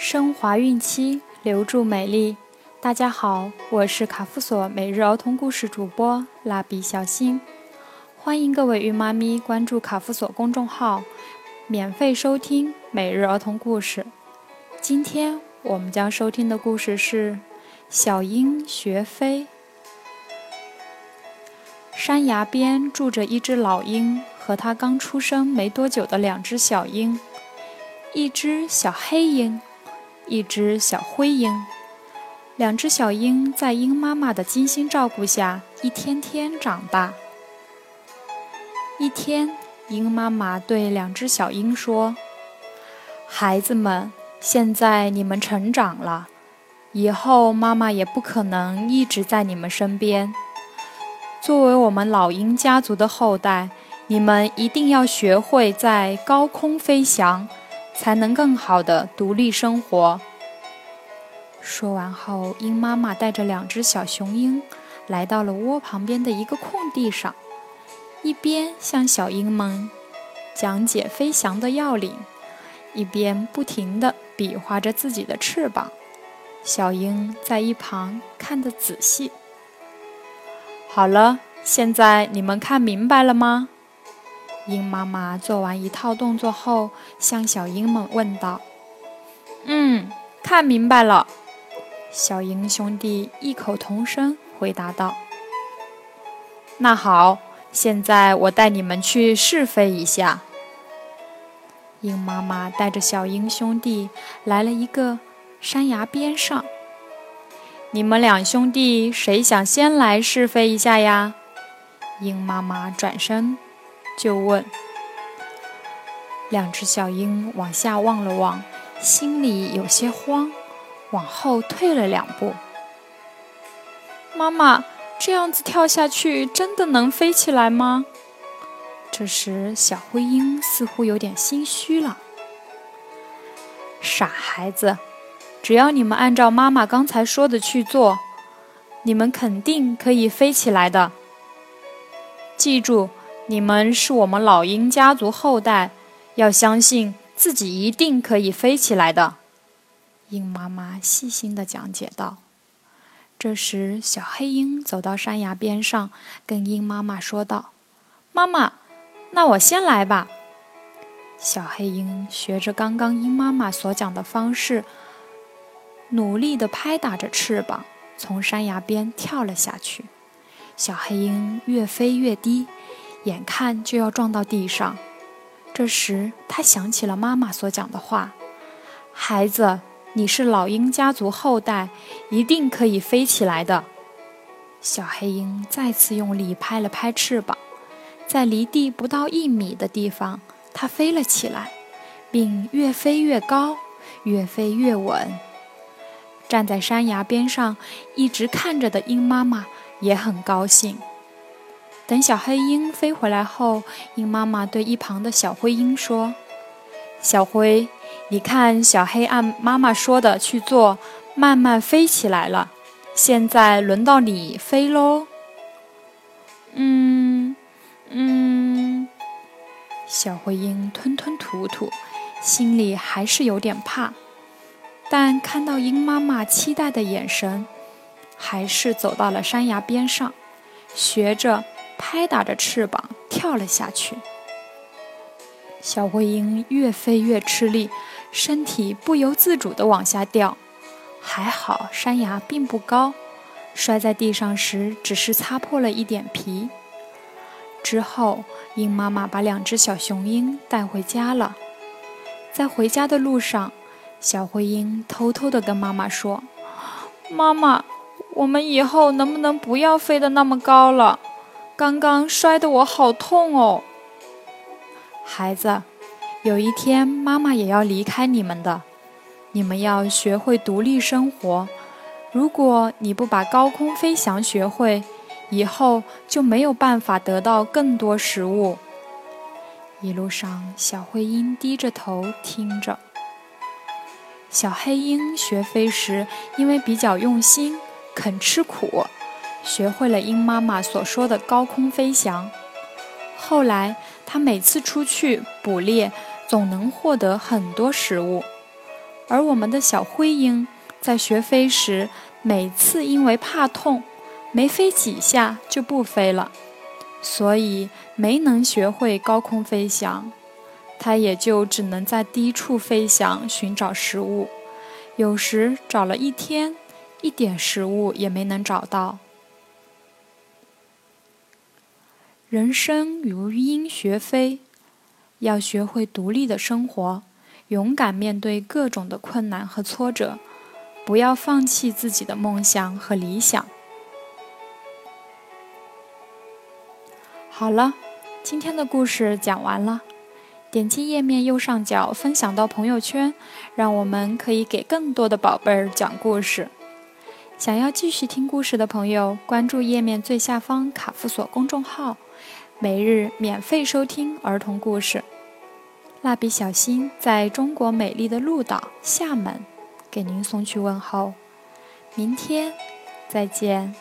升华孕期，留住美丽。大家好，我是卡夫索每日儿童故事主播蜡笔小新，欢迎各位孕妈咪关注卡夫索公众号，免费收听每日儿童故事。今天我们将收听的故事是《小鹰学飞》。山崖边住着一只老鹰和它刚出生没多久的两只小鹰，一只小黑鹰，一只小灰鹰。两只小鹰在鹰妈妈的精心照顾下，一天天长大。一天，鹰妈妈对两只小鹰说：“孩子们，现在你们成长了，以后妈妈也不可能一直在你们身边。”作为我们老鹰家族的后代，你们一定要学会在高空飞翔，才能更好的独立生活。说完后，鹰妈妈带着两只小雄鹰来到了窝旁边的一个空地上，一边向小鹰们讲解飞翔的要领，一边不停地比划着自己的翅膀。小鹰在一旁看得仔细。好了，现在你们看明白了吗？鹰妈妈做完一套动作后，向小鹰们问道：“嗯，看明白了。”小鹰兄弟异口同声回答道：“那好，现在我带你们去试飞一下。”鹰妈妈带着小鹰兄弟来了一个山崖边上。你们两兄弟谁想先来试飞一下呀？鹰妈妈转身就问。两只小鹰往下望了望，心里有些慌，往后退了两步。妈妈，这样子跳下去，真的能飞起来吗？这时，小灰鹰似乎有点心虚了。傻孩子。只要你们按照妈妈刚才说的去做，你们肯定可以飞起来的。记住，你们是我们老鹰家族后代，要相信自己一定可以飞起来的。鹰妈妈细心地讲解道。这时，小黑鹰走到山崖边上，跟鹰妈妈说道：“妈妈，那我先来吧。”小黑鹰学着刚刚鹰妈妈所讲的方式。努力地拍打着翅膀，从山崖边跳了下去。小黑鹰越飞越低，眼看就要撞到地上。这时，他想起了妈妈所讲的话：“孩子，你是老鹰家族后代，一定可以飞起来的。”小黑鹰再次用力拍了拍翅膀，在离地不到一米的地方，它飞了起来，并越飞越高，越飞越稳。站在山崖边上，一直看着的鹰妈妈也很高兴。等小黑鹰飞回来后，鹰妈妈对一旁的小灰鹰说：“小灰，你看，小黑按妈妈说的去做，慢慢飞起来了。现在轮到你飞喽。”嗯嗯，小灰鹰吞吞吐吐，心里还是有点怕。但看到鹰妈妈期待的眼神，还是走到了山崖边上，学着拍打着翅膀跳了下去。小灰鹰越飞越吃力，身体不由自主地往下掉。还好山崖并不高，摔在地上时只是擦破了一点皮。之后，鹰妈妈把两只小雄鹰带回家了。在回家的路上。小灰鹰偷偷地跟妈妈说：“妈妈，我们以后能不能不要飞得那么高了？刚刚摔得我好痛哦。”孩子，有一天妈妈也要离开你们的，你们要学会独立生活。如果你不把高空飞翔学会，以后就没有办法得到更多食物。一路上，小灰鹰低着头听着。小黑鹰学飞时，因为比较用心，肯吃苦，学会了鹰妈妈所说的高空飞翔。后来，它每次出去捕猎，总能获得很多食物。而我们的小灰鹰在学飞时，每次因为怕痛，没飞几下就不飞了，所以没能学会高空飞翔。它也就只能在低处飞翔寻找食物，有时找了一天，一点食物也没能找到。人生如鹰学飞，要学会独立的生活。勇敢面对各种的困难和挫折，不要放弃自己的梦想和理想。好了，今天的故事讲完了。点击页面右上角分享到朋友圈，让我们可以给更多的宝贝儿讲故事。想要继续听故事的朋友，关注页面最下方卡夫索公众号，每日免费收听儿童故事。蜡笔小新在中国美丽的鹭岛厦门，给您送去问候。明天再见。